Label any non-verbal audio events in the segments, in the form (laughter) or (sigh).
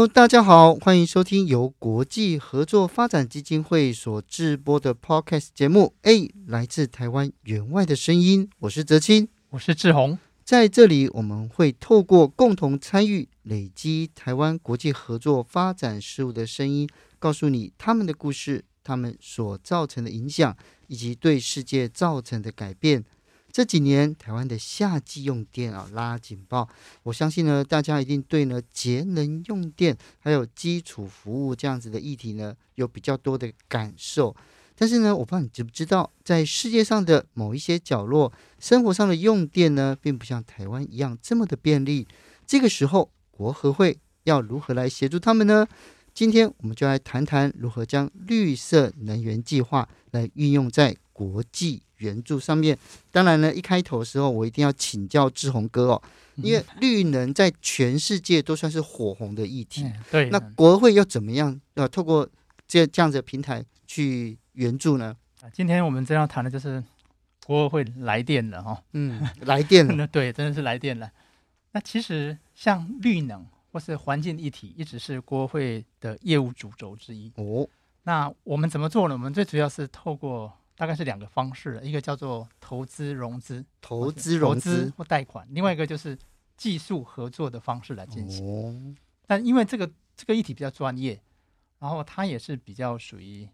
Hello，大家好，欢迎收听由国际合作发展基金会所制播的 Podcast 节目。A 来自台湾员外的声音，我是泽清，我是志宏。在这里，我们会透过共同参与，累积台湾国际合作发展事务的声音，告诉你他们的故事，他们所造成的影响，以及对世界造成的改变。这几年台湾的夏季用电啊拉警报，我相信呢，大家一定对呢节能用电还有基础服务这样子的议题呢有比较多的感受。但是呢，我不知道你知不知道，在世界上的某一些角落，生活上的用电呢，并不像台湾一样这么的便利。这个时候，国合会要如何来协助他们呢？今天我们就来谈谈如何将绿色能源计划来运用在国际援助上面。当然呢，一开头的时候我一定要请教志宏哥哦，因为绿能在全世界都算是火红的议题。对，那国会要怎么样呃，透过这这样子的平台去援助呢？今天我们正要谈的就是国会来电了哈。嗯，来电了。(laughs) 对，真的是来电了。那其实像绿能。或是环境议题一直是国会的业务主轴之一哦。那我们怎么做呢？我们最主要是透过大概是两个方式，一个叫做投资融资、投资融资或贷款，另外一个就是技术合作的方式来进行。哦。但因为这个这个议题比较专业，然后它也是比较属于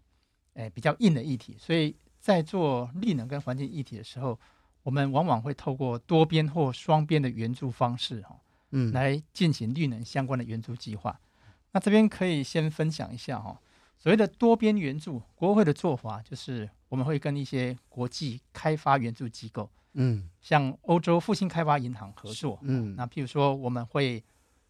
诶比较硬的议题，所以在做绿能跟环境议题的时候，我们往往会透过多边或双边的援助方式哈。嗯，来进行绿能相关的援助计划。那这边可以先分享一下哈、哦，所谓的多边援助，国合会的做法就是我们会跟一些国际开发援助机构，嗯，像欧洲复兴开发银行合作，嗯，那譬如说我们会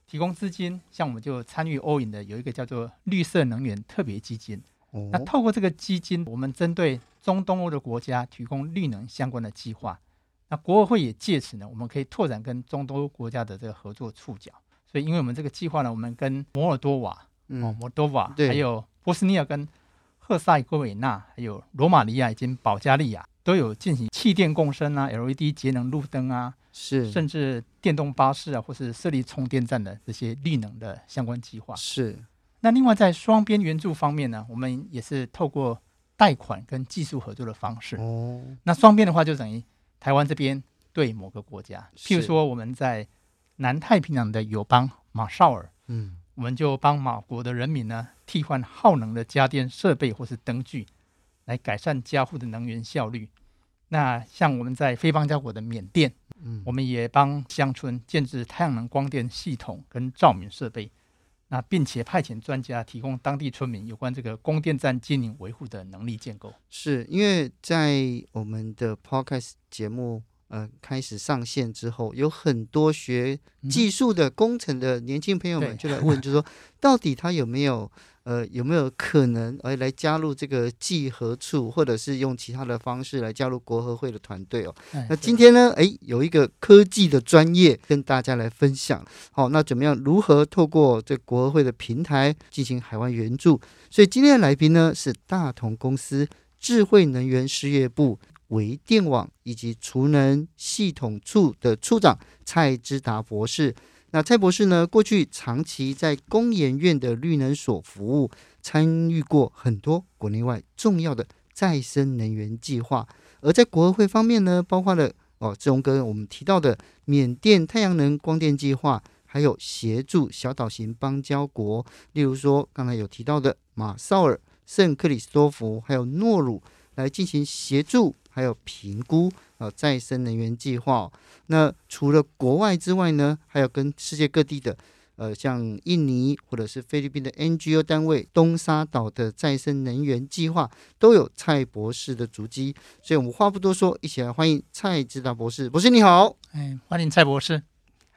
提供资金，像我们就参与欧银的有一个叫做绿色能源特别基金。哦、那透过这个基金，我们针对中东欧的国家提供绿能相关的计划。那国合会也借此呢，我们可以拓展跟中东国家的这个合作触角。所以，因为我们这个计划呢，我们跟摩尔多瓦、嗯、哦，摩尔多瓦，还有波斯尼亚跟赫塞哥维纳，还有罗马尼亚以及保加利亚，都有进行气电共生啊、LED 节能路灯啊，是甚至电动巴士啊，或是设立充电站的这些绿能的相关计划。是。那另外在双边援助方面呢，我们也是透过贷款跟技术合作的方式。哦。那双边的话，就等于。台湾这边对某个国家，譬如说我们在南太平洋的友邦马绍尔，嗯，我们就帮马国的人民呢替换耗能的家电设备或是灯具，来改善家户的能源效率。那像我们在非邦交国的缅甸，嗯，我们也帮乡村建置太阳能光电系统跟照明设备。那并且派遣专家提供当地村民有关这个供电站经营维护的能力建构。是因为在我们的 Podcast 节目呃开始上线之后，有很多学技术的工程的年轻朋友们就来问，就说 (laughs) 到底他有没有？呃，有没有可能哎来加入这个计合处，或者是用其他的方式来加入国合会的团队哦？那今天呢，哎，有一个科技的专业跟大家来分享。好，那怎么样？如何透过这国合会的平台进行海外援助？所以今天的来宾呢是大同公司智慧能源事业部微电网以及储能系统处的处长蔡之达博士。那蔡博士呢，过去长期在工研院的绿能所服务，参与过很多国内外重要的再生能源计划。而在国合会方面呢，包括了哦，志荣哥我们提到的缅甸太阳能光电计划，还有协助小岛型邦交国，例如说刚才有提到的马绍尔、圣克里斯多福，还有诺鲁，来进行协助，还有评估。呃，再生能源计划。那除了国外之外呢，还有跟世界各地的呃，像印尼或者是菲律宾的 NGO 单位，东沙岛的再生能源计划都有蔡博士的足迹。所以，我们话不多说，一起来欢迎蔡指导博士。博士你好，哎，欢迎蔡博士。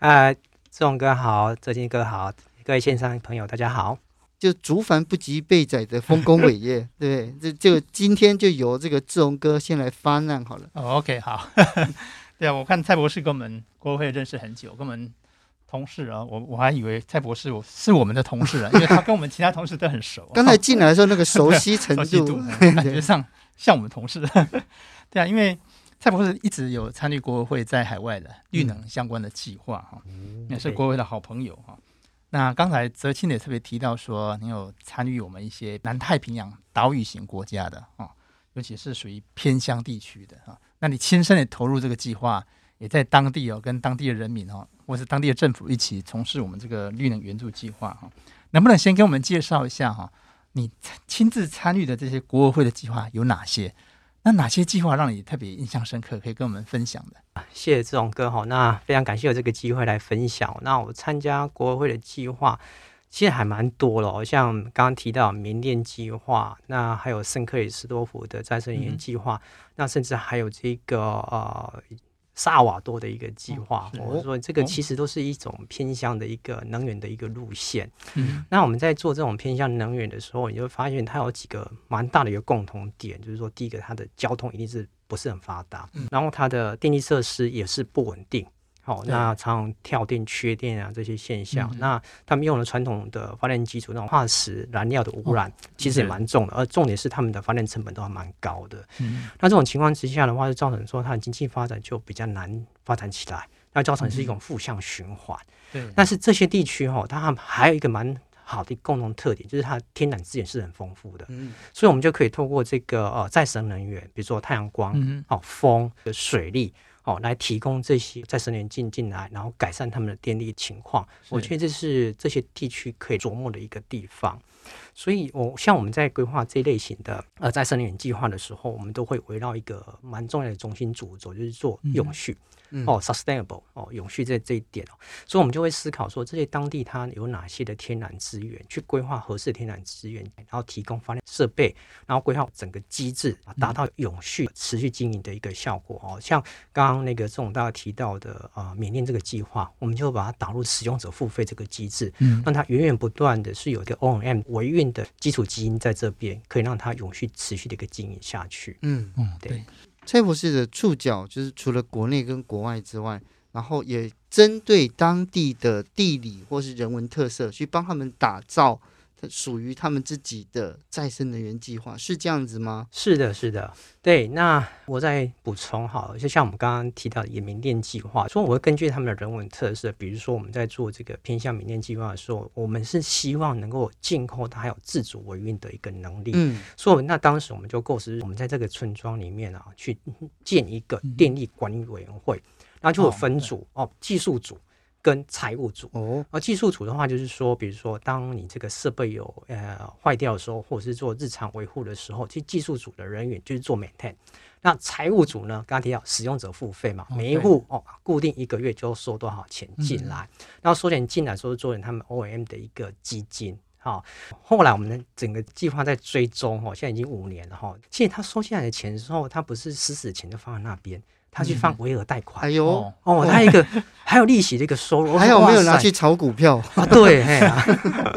啊，志宏哥好，泽金哥好，各位线上朋友大家好。就竹繁不及被载的丰功伟业，(laughs) 对，这就今天就由这个志荣哥先来发难好了。哦，OK，好。(laughs) 对啊，我看蔡博士跟我们国合会认识很久，跟我们同事啊，我我还以为蔡博士我是我们的同事啊，因为他跟我们其他同事都很熟。刚才进来的时候，那个熟悉程度，熟悉度感觉上像我们同事。(laughs) 对啊，因为蔡博士一直有参与国合会在海外的绿能相关的计划哈，也是国合会的好朋友哈。那刚才泽清也特别提到说，你有参与我们一些南太平洋岛屿型国家的啊，尤其是属于偏乡地区的啊。那你亲身的投入这个计划，也在当地哦，跟当地的人民哦，或是当地的政府一起从事我们这个绿能援助计划哈。能不能先给我们介绍一下哈？你亲自参与的这些国合会的计划有哪些？那哪些计划让你特别印象深刻，可以跟我们分享的？谢谢志荣哥哈，那非常感谢有这个机会来分享。那我参加国合会的计划，其实还蛮多了，像刚刚提到缅甸计划，那还有圣克里斯多福的再生能源计划，嗯、那甚至还有这个呃。萨瓦多的一个计划，我、哦、说这个其实都是一种偏向的一个能源的一个路线。嗯，那我们在做这种偏向能源的时候，你就会发现它有几个蛮大的一个共同点，就是说，第一个它的交通一定是不是很发达，嗯、然后它的电力设施也是不稳定。好，那常常跳电、缺电啊这些现象，嗯、那他们用了传统的发电基础，那种化石燃料的污染其实也蛮重的，而重点是他们的发电成本都还蛮高的。嗯，那这种情况之下的话，就造成说它的经济发展就比较难发展起来，那造成是一种负向循环。对、嗯，但是这些地区哈，它还有一个蛮好的共同特点，就是它的天然资源是很丰富的。嗯，所以我们就可以透过这个呃再生能源，比如说太阳光、哦风、水力。哦，来提供这些再生能源进进来，然后改善他们的电力情况。我觉得这是这些地区可以琢磨的一个地方。所以，我像我们在规划这类型的呃再生能源计划的时候，我们都会围绕一个蛮重要的中心主轴，就是做永续。哦，sustainable 哦，永续这这一点哦，所以我们就会思考说，这些当地它有哪些的天然资源，去规划合适的天然资源，然后提供发电设备，然后规划整个机制，达到永续持续经营的一个效果哦。像刚刚那个这种大家提到的啊，缅甸这个计划，我们就把它导入使用者付费这个机制，嗯，让它源源不断的是有一个 O&M 维运的基础基因在这边，可以让它永续持续的一个经营下去。嗯嗯，对。蔡博士的触角就是除了国内跟国外之外，然后也针对当地的地理或是人文特色，去帮他们打造。属于他们自己的再生能源计划是这样子吗？是的，是的，对。那我再补充好，就像我们刚刚提到的民电计划，所以我会根据他们的人文特色，比如说我们在做这个偏向民电计划的时候，我们是希望能够进口它还有自主维运的一个能力。嗯，所以那当时我们就构思，我们在这个村庄里面啊，去建一个电力管理委员会，然后就有分组哦，哦，技术组。跟财务组哦，而技术组的话，就是说，比如说，当你这个设备有呃坏掉的时候，或者是做日常维护的时候，其实技术组的人员就是做 maintain。那财务组呢，刚刚提到使用者付费嘛，每一户哦，固定一个月就收多少钱进来，嗯、然后收钱进来说是做成他们 O&M 的一个基金。好，后来我们的整个计划在追踪哦，现在已经五年了哈。其实他收进来的钱之后，他不是死死钱就放在那边。他去放微额贷款，哎呦，哦，他一个 (laughs) 还有利息的一个收入，还有没有拿去炒股票啊？对，嘿啊，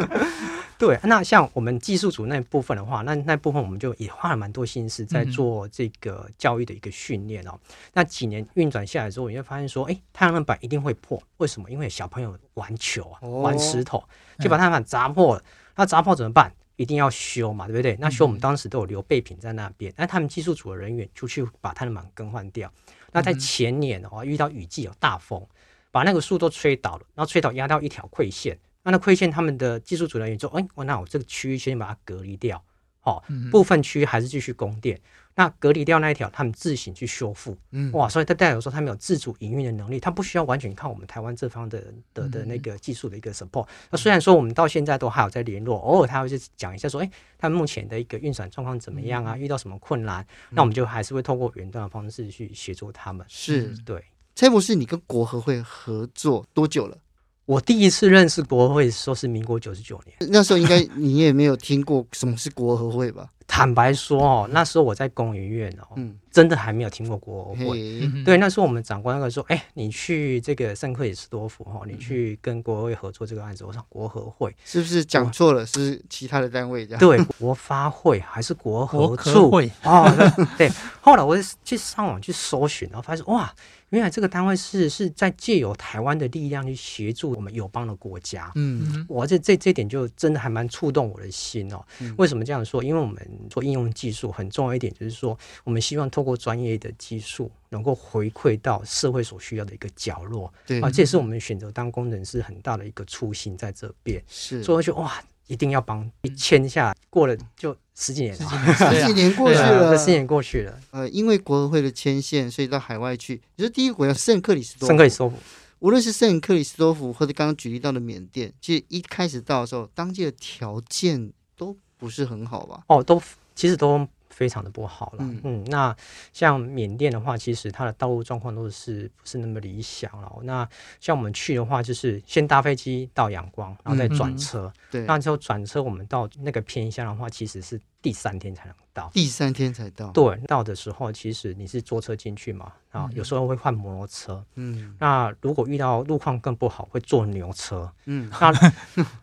(laughs) 对。那像我们技术组那部分的话，那那部分我们就也花了蛮多心思在做这个教育的一个训练哦。那几年运转下来之后，你会发现说，哎，太阳能板一定会破，为什么？因为小朋友玩球啊，玩石头，就把太阳能板砸破了。那砸破怎么办？一定要修嘛，对不对？那修我们当时都有留备品在那边，那他们技术组的人员就去把太阳能板更换掉。那在前年的话，遇到雨季有大风，把那个树都吹倒了，然后吹倒压到一条溃线。那那溃线，他们的技术组人员说：“哎，我那我这个区域先把它隔离掉，好，部分区域还是继续供电。那隔离掉那一条，他们自行去修复。哇，所以它代表说他们有自主营运的能力，他不需要完全靠我们台湾这方的的的那个技术的一个 support。那虽然说我们到现在都还有在联络，偶尔他会去讲一下说：哎，他们目前的一个运转状况怎么样啊？遇到什么困难？那我们就还是会透过远端的方式去协助他们。是对。蔡博士，你跟国合会合作多久了？我第一次认识国合会说是民国九十九年，那时候应该你也没有听过什么是国和会吧？坦白说哦，那时候我在工研院哦，嗯，真的还没有听过国合会。嘿对，那时候我们长官那个说，哎、欸，你去这个圣克里斯多夫哈，你去跟国合会合作这个案子。我想国和会是不是讲错了？是其他的单位这样？对，(laughs) 国发会还是国合处？国合会哦，(laughs) 对。后来我去上网去搜寻，然后发现哇。原来这个单位是是在借由台湾的力量去协助我们友邦的国家，嗯，我这这这点就真的还蛮触动我的心哦。嗯、为什么这样说？因为我们做应用技术很重要一点，就是说我们希望透过专业的技术，能够回馈到社会所需要的一个角落。对啊，这也是我们选择当工程师很大的一个初心在这边。是，所以我就哇。一定要帮一签下，过了就十几年，十几年，十几年过去了，十几年过去了。呃，因为国合会的牵线，所以到海外去。你说第一个国家圣克里斯多，圣克里斯多夫，无论是圣克里斯多夫，或者刚刚举例到的缅甸，其实一开始到的时候，当地的条件都不是很好吧？哦，都其实都。非常的不好了，嗯，嗯，那像缅甸的话，其实它的道路状况都是不是那么理想了。那像我们去的话，就是先搭飞机到仰光，然后再转车，嗯，对，那之后转车我们到那个偏乡的话，其实是第三天才能到，第三天才到，对，到的时候其实你是坐车进去嘛，啊，有时候会换摩托车，嗯，那如果遇到路况更不好，会坐牛车，嗯，那。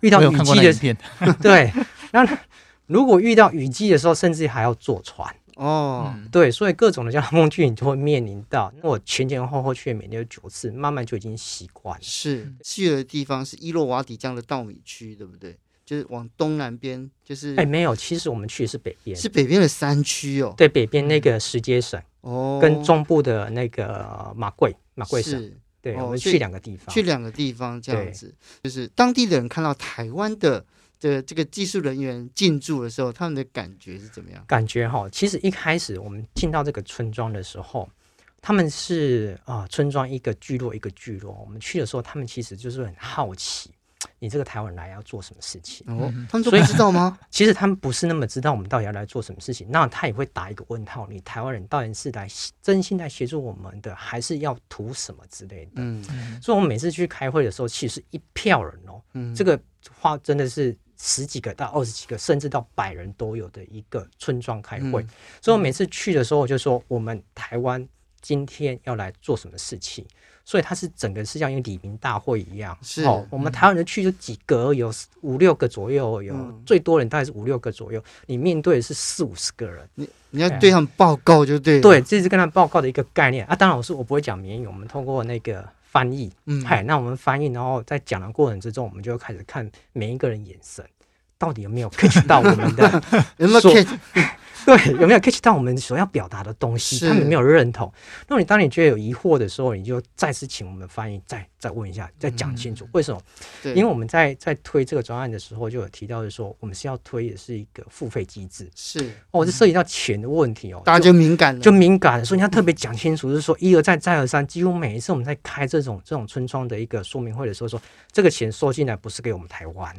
遇到雨季的片，(laughs) 对，(laughs) 那。如果遇到雨季的时候，甚至还要坐船哦。对，所以各种的交通工具你就会面临到。那我前前后后去了缅甸有九次，慢慢就已经习惯了。是去的地方是伊洛瓦底江的稻米区，对不对？就是往东南边，就是哎，没有，其实我们去的是北边，是北边的山区哦。对，北边那个石阶省哦，跟中部的那个马贵马贵省。是对，我们去两个地方，去两个地方这样子，就是当地的人看到台湾的。的这个技术人员进驻的时候，他们的感觉是怎么样？感觉哈，其实一开始我们进到这个村庄的时候，他们是啊、呃，村庄一个聚落一个聚落。我们去的时候，他们其实就是很好奇，你这个台湾人来要做什么事情？哦，他们都不知道吗？其实他们不是那么知道我们到底要来做什么事情。那他也会打一个问号：你台湾人到底是来真心来协助我们的，还是要图什么之类的？嗯，所以我们每次去开会的时候，其实是一票人哦。嗯，这个话真的是。十几个到二十几个，甚至到百人都有的一个村庄开会，嗯、所以我每次去的时候，我就说我们台湾今天要来做什么事情，所以它是整个是像一个李明大会一样。是，哦，我们台湾人去就几个，有五六个左右，有、嗯、最多人大概是五六个左右，你面对的是四五十个人，你你要对他们报告就对了。对，这是跟他们报告的一个概念啊。当然，我是我不会讲缅语，我们通过那个翻译，嗯，嗨，那我们翻译，然后在讲的过程之中，我们就开始看每一个人眼神。到底有没有 catch 到我们的？(laughs) 有没有 catch？(laughs) 对，有没有 catch 到我们所要表达的东西？他们没有认同。那你当你觉得有疑惑的时候，你就再次请我们翻译，再再问一下，再讲清楚为什么？因为我们在在推这个专案的时候，就有提到的说，我们是要推的是一个付费机制。是哦，这涉及到钱的问题哦，大家就敏感了，就敏感，所以你要特别讲清楚，就是说一而再再而三，几乎每一次我们在开这种这种村庄的一个说明会的时候，说这个钱收进来不是给我们台湾。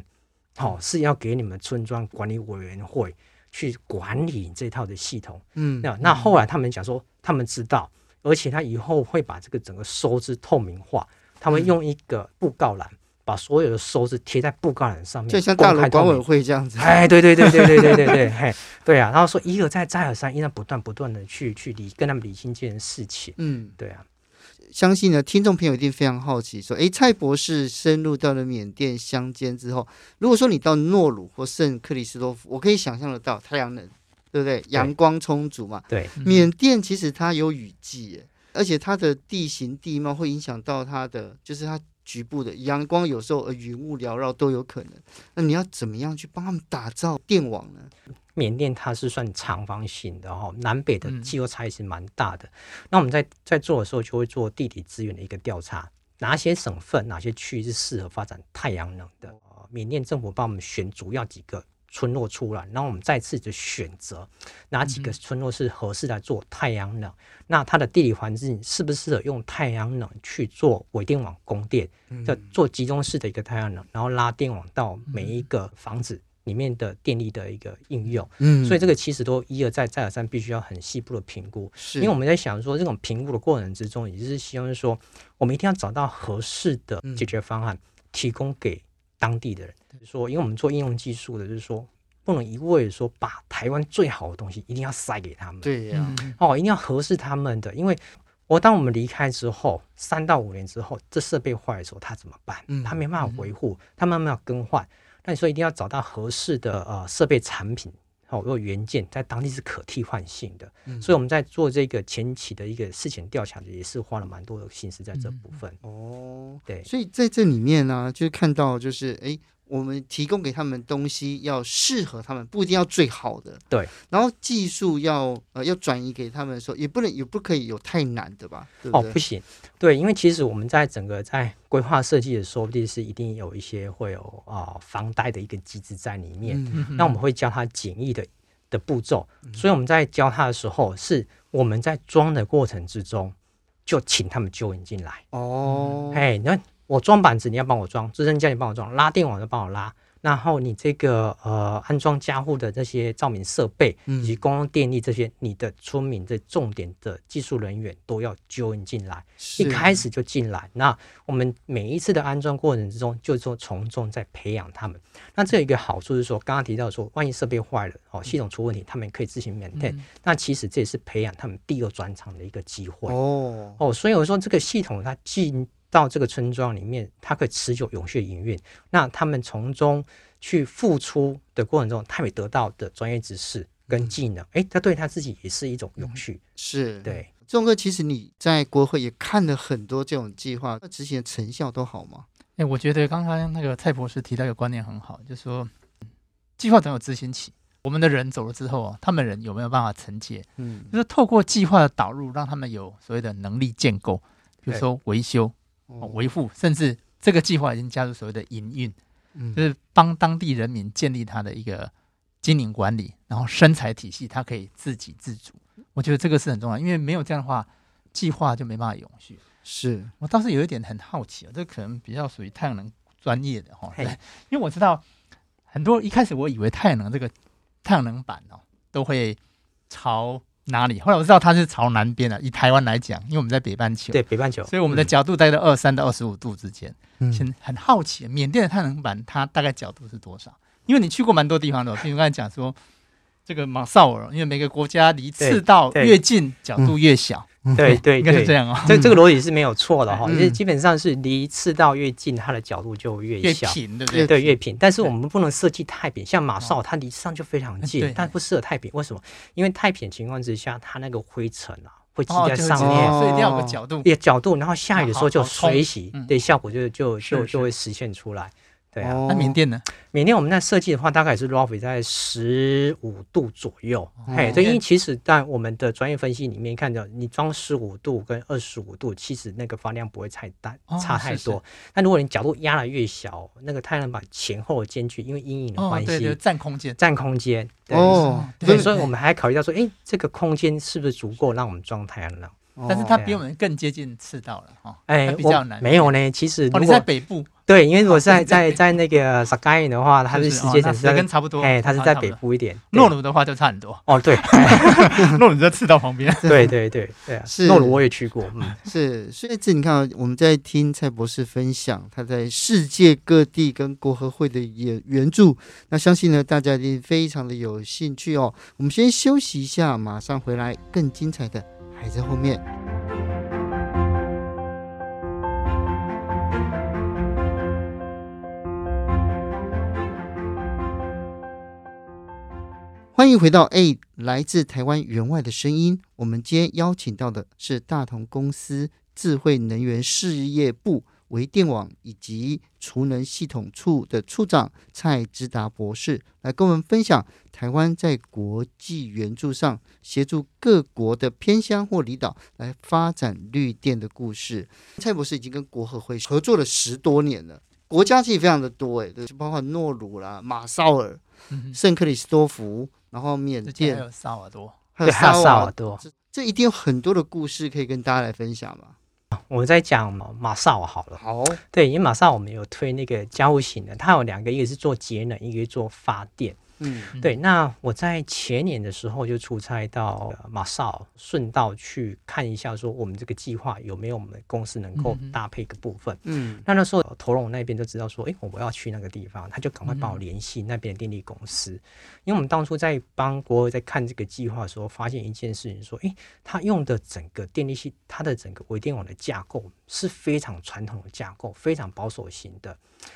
好、哦，是要给你们村庄管理委员会去管理这套的系统。嗯，那那后来他们讲说，他们知道，而且他以后会把这个整个收支透明化。他们用一个布告栏，把所有的收支贴在布告栏上面，就像大楼管委会这样子。哎，对对对对对对对对，嘿，对啊。然后说一而再再而三，依然不断不断的去去理跟他们理清这件事情。嗯，对啊。相信呢，听众朋友一定非常好奇，说：“诶，蔡博士深入到了缅甸乡间之后，如果说你到诺鲁或圣克里斯多夫，我可以想象得到太阳能，对不对？阳光充足嘛。对，缅甸其实它有雨季，耶，而且它的地形地貌会影响到它的，就是它局部的阳光有时候呃云雾缭绕都有可能。那你要怎么样去帮他们打造电网呢？”缅甸它是算长方形的哈，南北的气候差异是蛮大的。嗯、那我们在在做的时候，就会做地理资源的一个调查，哪些省份、哪些区域是适合发展太阳能的？缅甸政府帮我们选主要几个村落出来，然后我们再次的选择哪几个村落是合适来做太阳能。嗯、那它的地理环境适不适合用太阳能去做伪电网供电？就做集中式的一个太阳能，然后拉电网到每一个房子。里面的电力的一个应用，嗯，所以这个其实都一而再再而三，必须要很细部的评估，是因为我们在想说，这种评估的过程之中，也就是希望说，我们一定要找到合适的解决方案，提供给当地的人。说，因为我们做应用技术的，就是说不能一味的说把台湾最好的东西一定要塞给他们。对呀，哦，一定要合适他们的。因为我当我们离开之后，三到五年之后，这设备坏的时候，他怎么办？他没办法维护，他慢慢要更换。那你说一定要找到合适的呃设备产品。哦，有原件在当地是可替换性的，嗯、所以我们在做这个前期的一个事前调查，也是花了蛮多的心思在这部分。嗯、哦，对，所以在这里面呢、啊，就看到就是哎。诶我们提供给他们东西要适合他们，不一定要最好的。对，然后技术要呃要转移给他们的时候，也不能也不可以有太难的吧？对不对？哦，不行。对，因为其实我们在整个在规划设计的时候，一定是一定有一些会有啊、呃、防呆的一个机制在里面。那我们会教他简易的的步骤，嗯、所以我们在教他的时候，是我们在装的过程之中就请他们就引进来。哦，哎，那。我装板子，你要帮我装；支撑架你帮我装；拉电网就帮我拉。然后你这个呃安装加护的这些照明设备以及公用电力这些，你的村民的重点的技术人员都要 join 进来，一开始就进来。那我们每一次的安装过程之中，就是说从中在培养他们。那这有一个好处是说，刚刚提到说，万一设备坏了哦，系统出问题，他们可以自行 maintain。嗯、那其实这也是培养他们第二转场的一个机会哦哦。所以我说这个系统它进。到这个村庄里面，它可以持久永续营运。那他们从中去付出的过程中，他也得到的专业知识跟技能，哎、嗯，他对他自己也是一种永续。是对，仲哥，其实你在国会也看了很多这种计划，那执行的成效都好吗？哎，我觉得刚刚那个蔡博士提到一个观念很好，就是说计划总有执行期，我们的人走了之后啊，他们人有没有办法承接？嗯，就是透过计划的导入，让他们有所谓的能力建构，比如说维修。维护，甚至这个计划已经加入所谓的营运，嗯，就是帮当地人民建立他的一个经营管理，然后生财体系，他可以自给自足。我觉得这个是很重要，因为没有这样的话，计划就没办法永续。是我倒是有一点很好奇啊，这可能比较属于太阳能专业的哈，对，因为我知道很多一开始我以为太阳能这个太阳能板哦都会朝。哪里？后来我知道它是朝南边的。以台湾来讲，因为我们在北半球，对北半球，所以我们的角度大概在二三到二十五度之间。嗯，很好奇，缅甸的太阳能板它大概角度是多少？因为你去过蛮多地方的，比如刚才讲说这个马绍尔，因为每个国家离赤道越近，角度越小。对对，应该是这样啊。这这个逻辑是没有错的哈，因为基本上是离赤道越近，它的角度就越小，对不对？对，越平。但是我们不能设计太平，像马绍它离上就非常近，但不适合太平。为什么？因为太扁情况之下，它那个灰尘啊会积在上面，所以一定要有个角度，也角度，然后下雨的时候就水洗，对，效果就就就就会实现出来。对啊，那缅甸呢？缅甸我们在设计的话，大概也是 roughly 在十五度左右。嘿，对，因为其实，在我们的专业分析里面看到，你装十五度跟二十五度，其实那个发量不会太大，差太多。但如果你角度压的越小，那个太阳能板前后的间距，因为阴影的关系，占空间，占空间。哦，对，所以我们还考虑到说，哎，这个空间是不是足够让我们装太阳能？但是它比我们更接近赤道了哈。哎，比较难。没有呢，其实你在北部。对，因为如果在在在那个萨盖因的话，它是时间点是跟差不多，哎，它是在北部一点。诺鲁的话就差很多。哦，对，(laughs) 诺鲁在赤道旁边。(laughs) 对对对对啊，是诺鲁我也去过，嗯，(laughs) 是。所以这你看，我们在听蔡博士分享他在世界各地跟国合会的援援助，那相信呢大家一定非常的有兴趣哦。我们先休息一下，马上回来，更精彩的还在后面。欢迎回到诶，来自台湾员外的声音。我们今天邀请到的是大同公司智慧能源事业部微电网以及储能系统处的处长蔡之达博士，来跟我们分享台湾在国际援助上协助各国的偏乡或离岛来发展绿电的故事。蔡博士已经跟国合会合作了十多年了，国家其实非常的多，诶，就包括诺鲁啦、马绍尔、圣克里斯多福。然后缅甸还有萨瓦多，还有萨瓦多，这这一定有很多的故事可以跟大家来分享嘛。我们在讲马萨尔好了，好，对，因为马萨尔我们有推那个家务型的，它有两个，一个是做节能，一个是做发电。嗯，对。那我在前年的时候就出差到马绍，顺道去看一下，说我们这个计划有没有我们公司能够搭配的部分。嗯，那那时候头龙那边就知道说，哎，我要去那个地方，他就赶快帮我联系那边的电力公司。因为我们当初在帮国合会在看这个计划的时候，发现一件事情，说，哎，他用的整个电力系，它的整个微电网的架构是非常传统的架构，非常保守型的。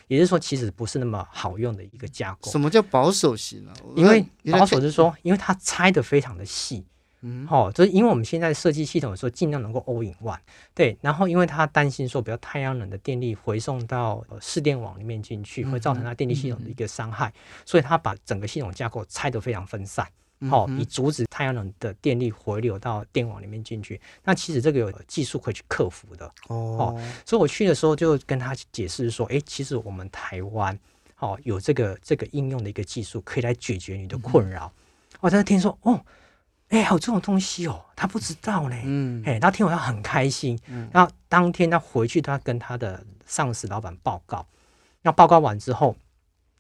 也就是说，其实不是那么好用的一个架构。什么叫保守型啊？因为保守是说，因为它拆的非常的细。嗯，好、哦，就是因为我们现在设计系统的时候，尽量能够 all in one。对，然后因为它担心说，比如太阳能的电力回送到市电网里面进去，会造成它电力系统的一个伤害，所以它把整个系统架构拆得非常分散。好、哦，以阻止太阳能的电力回流到电网里面进去。那其实这个有技术可以去克服的。哦，哦，所以我去的时候就跟他解释说，哎，其实我们台湾，哦，有这个这个应用的一个技术，可以来解决你的困扰。我在那听说，哦。哎，还有这种东西哦，他不知道呢。嗯，哎，他听完他很开心。嗯，然后当天他回去，他跟他的上司老板报告。那报告完之后，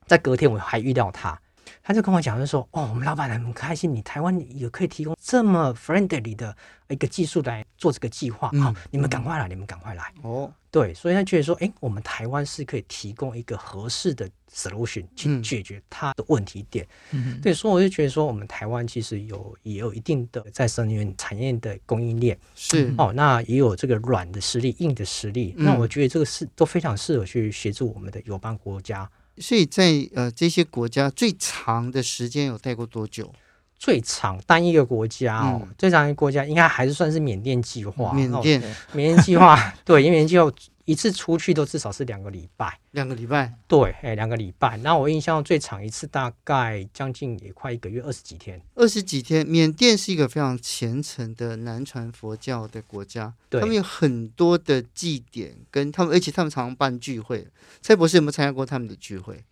在隔天我还遇到他。他就跟我讲，就说：“哦，我们老板很开心，你台湾也可以提供这么 friendly 的一个技术来做这个计划。好、嗯，你们赶快来，嗯、你们赶快来。”哦，对，所以他觉得说：“哎，我们台湾是可以提供一个合适的 solution 去解决他的问题点。”嗯，对，所以我就觉得说，我们台湾其实有也有一定的再生能源产业的供应链，是哦，那也有这个软的实力、硬的实力。嗯、那我觉得这个是都非常适合去协助我们的友邦国家。所以在呃这些国家最长的时间有待过多久？最长单一个国家哦，嗯、最长一个国家应该还是算是缅甸计划。缅甸，缅甸计划 (laughs) 对，因为缅甸计划。一次出去都至少是两个礼拜，两个礼拜，对，哎，两个礼拜。那我印象最长一次大概将近也快一个月，二十几天。二十几天，缅甸是一个非常虔诚的南传佛教的国家，对他们有很多的祭典，跟他们，而且他们常常办聚会。蔡博士有没有参加过他们的聚会？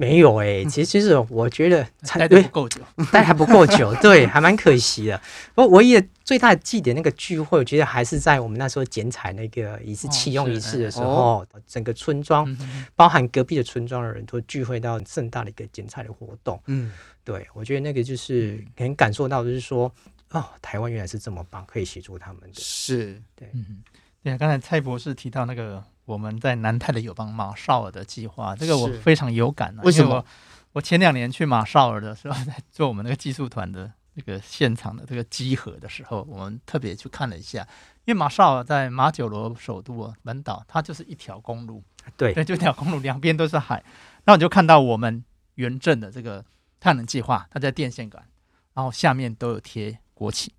没有哎、欸，其实其实我觉得待的不够久，(laughs) 待还不够久，(laughs) 对，还蛮可惜的。不过唯一的最大的祭典那个聚会，我觉得还是在我们那时候剪彩那个仪式启用仪式的时候，哦哦、整个村庄，嗯、包含隔壁的村庄的人都聚会到盛大的一个剪彩的活动。嗯，对，我觉得那个就是能感受到，就是说，哦，台湾原来是这么棒，可以协助他们的。是，对，嗯，对啊，刚才蔡博士提到那个。我们在南太的友邦马绍尔的计划，这个我非常有感啊。为什么？我，我前两年去马绍尔的时候，在做我们那个技术团的那个现场的这个集合的时候，我们特别去看了一下。因为马绍尔在马九罗首都啊，门岛，它就是一条公路，对，对，就一条公路，两边都是海。那我就看到我们原镇的这个太阳能计划，它在电线杆，然后下面都有贴国旗，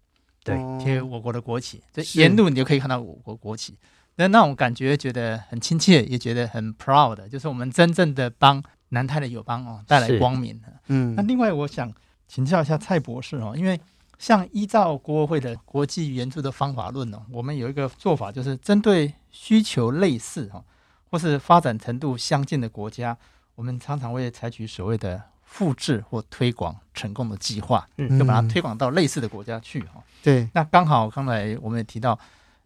对，贴我国的国旗，这沿路你就可以看到我国国旗。那那种感觉觉得很亲切，也觉得很 proud，就是我们真正的帮南太的友邦哦带来光明。嗯，那另外我想请教一下蔡博士哦，因为像依照国合会的国际援助的方法论哦，我们有一个做法，就是针对需求类似哈，或是发展程度相近的国家，我们常常会采取所谓的复制或推广成功的计划，嗯，就把它推广到类似的国家去哈。对，那刚好刚才我们也提到。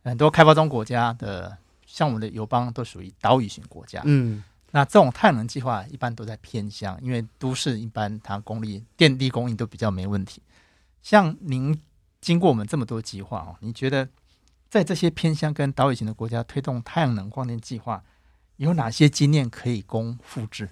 很多开发中国家的，像我们的友邦都属于岛屿型国家。嗯，那这种太阳能计划一般都在偏乡，因为都市一般它供力电力供应都比较没问题。像您经过我们这么多计划哦，你觉得在这些偏乡跟岛屿型的国家推动太阳能光电计划，有哪些经验可以供复制，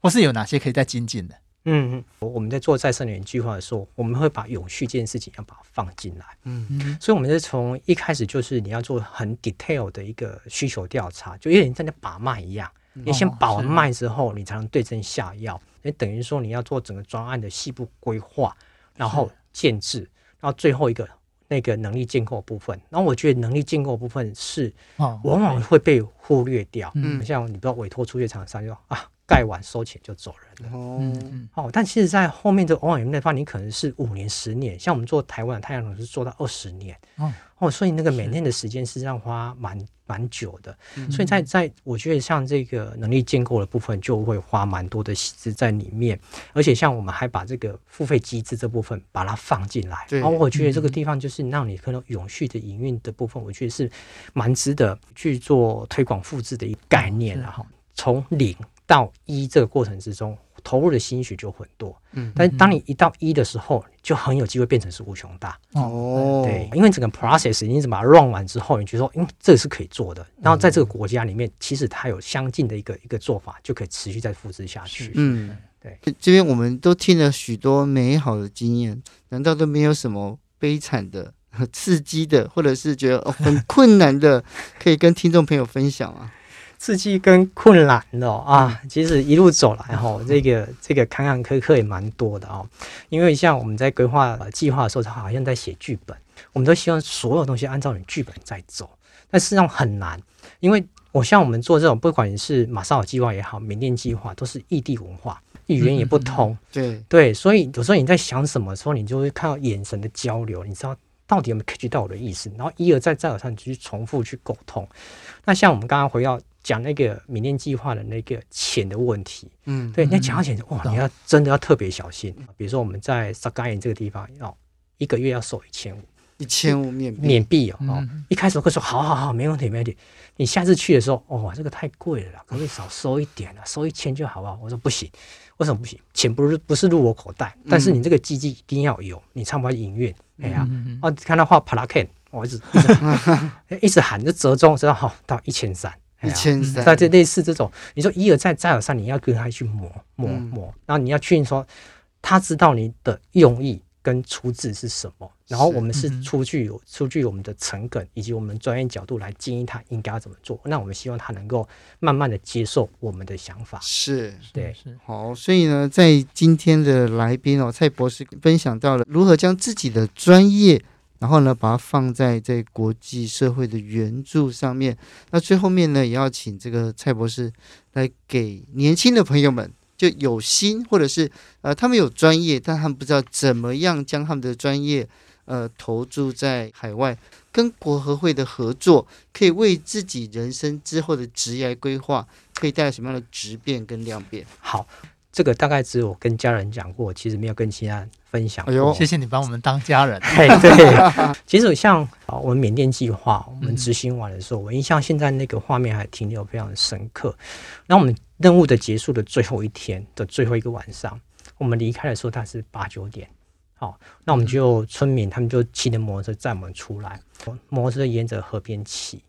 或是有哪些可以再精进的？嗯嗯，我们在做再生能源计划的时候，我们会把永续这件事情要把它放进来。嗯嗯，所以我们是从一开始就是你要做很 detail 的一个需求调查，就有点像在把脉一样。你先把完脉之后，你才能对症下药。也等于说你要做整个专案的细部规划，然后建置，然后最后一个那个能力建构部分。然后我觉得能力建构部分是往往会被忽略掉。嗯，像你不知道委托出去厂商就啊。盖完收钱就走人了。哦，哦，但其实，在后面这个往往那方，你可能是五年、十年。像我们做台湾的太阳能是做到二十年。哦，哦，所以那个每年的时间实际上花蛮蛮久的。嗯、所以在在，我觉得像这个能力建构的部分，就会花蛮多的心思在里面。而且，像我们还把这个付费机制这部分把它放进来。对。然后我觉得这个地方就是让你可能永续的营运的部分，我觉得是蛮值得去做推广复制的一个概念。然后从零。到一这个过程之中，投入的心血就很多。嗯，但当你一到一的时候，就很有机会变成是无穷大。哦，对，因为整个 process 你怎么把它 run 完之后，你觉得说，嗯，这个是可以做的。然后在这个国家里面，其实它有相近的一个一个做法，就可以持续再复制下去。嗯，对。这边我们都听了许多美好的经验，难道都没有什么悲惨的、(laughs) 刺激的，或者是觉得、哦、很困难的，可以跟听众朋友分享啊？刺激跟困难的啊，其实一路走来哈，这个这个坎坎坷坷也蛮多的哦。因为像我们在规划计划的时候，他好像在写剧本，我们都希望所有东西按照你剧本在走，但事实上很难。因为我像我们做这种，不管是马绍尔计划也好，缅甸计划，都是异地文化，语言也不通，对对，所以有时候你在想什么时候，你就会看到眼神的交流，你知道到底有没有 catch 到我的意思，然后一而再再而三去重复去沟通。那像我们刚刚回到。讲那个缅甸计划的那个钱的问题，嗯，对，你要讲到钱，哇，你要真的要特别小心。比如说我们在萨嘎岩这个地方，要一个月要收一千五，一千五缅缅币哦。哦，一开始会说好好好，没问题没问题。你下次去的时候，哦，这个太贵了啦，可不可以少收一点啊？收一千就好不好？我说不行，为什么不行？钱不是不是入我口袋，但是你这个基金一定要有，你才不会营运。哎呀，哦，看他画帕拉肯，我一直一直一直喊 (laughs) 着折中，折到好到一千三。一千三，那就类似这种，你说一而再再而三，你要跟他去磨磨磨，然后你要确认说他知道你的用意跟出自是什么，然后我们是出具有出具我们的诚恳以及我们专业角度来建议他应该要怎么做，那我们希望他能够慢慢的接受我们的想法。是，对，是。好，所以呢，在今天的来宾哦，蔡博士分享到了如何将自己的专业。然后呢，把它放在这国际社会的援助上面。那最后面呢，也要请这个蔡博士来给年轻的朋友们，就有心或者是呃，他们有专业，但他们不知道怎么样将他们的专业呃投注在海外，跟国合会的合作，可以为自己人生之后的职业规划，可以带来什么样的质变跟量变？好。这个大概只有跟家人讲过，其实没有跟其他人分享过。哎呦，谢谢你帮我们当家人。(laughs) 对，(laughs) 其实像啊，我们缅甸计划，我们执行完的时候，我印象现在那个画面还停留非常深刻。那我们任务的结束的最后一天的最后一个晚上，我们离开的时候，它是八九点。好，那我们就村民他们就骑着摩托车载我们出来，摩托车沿着河边骑。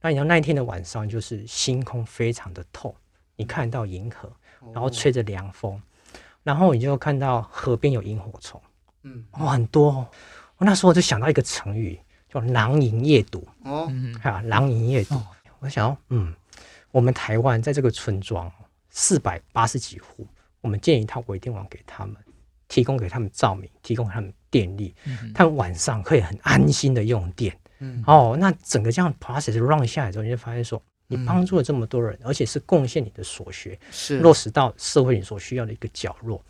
那你知道那一天的晚上，就是星空非常的透，你看到银河。然后吹着凉风，然后你就看到河边有萤火虫，嗯，哦，很多。哦我那时候就想到一个成语，叫“狼萤夜读”。哦，啊，囊萤夜读。我想，嗯，我们台湾在这个村庄四百八十几户，我们建一套微电网给他们，提供给他们照明，提供给他们电力，他们晚上可以很安心的用电。嗯，哦，那整个这样 process run 下来之后，你就发现说。你帮助了这么多人，而且是贡献你的所学，是落实到社会你所需要的一个角落。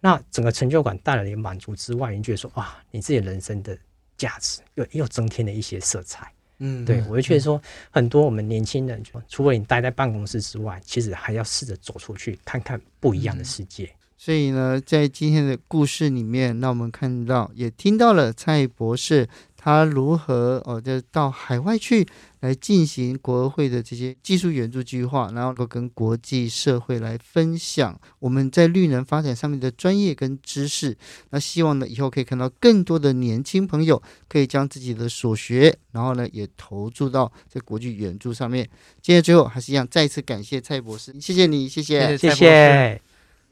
那整个成就感带来的满足之外，你觉得说哇，你自己人生的价值又又增添了一些色彩。嗯，对，我就觉得说，很多我们年轻人，除了你待在办公室之外，其实还要试着走出去，看看不一样的世界。所以呢，在今天的故事里面，那我们看到也听到了蔡博士。他如何哦，就到海外去来进行国合会的这些技术援助计划，然后跟国际社会来分享我们在绿能发展上面的专业跟知识。那希望呢，以后可以看到更多的年轻朋友可以将自己的所学，然后呢，也投注到这国际援助上面。今天最后还是一样，再次感谢蔡博士，谢谢你，谢谢，谢谢。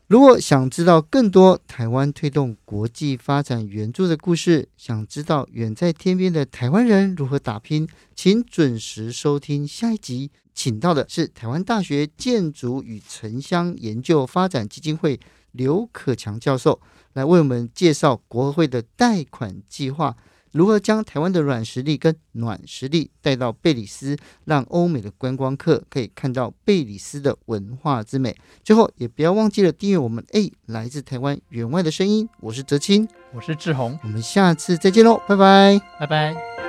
如果想知道更多台湾推动国际发展援助的故事，想知道远在天边的台湾人如何打拼，请准时收听下一集。请到的是台湾大学建筑与城乡研究发展基金会刘可强教授，来为我们介绍国合会的贷款计划。如何将台湾的软实力跟暖实力带到贝里斯，让欧美的观光客可以看到贝里斯的文化之美？最后，也不要忘记了订阅我们。A，来自台湾员外的声音，我是哲青，我是志宏，我们下次再见喽，拜拜，拜拜。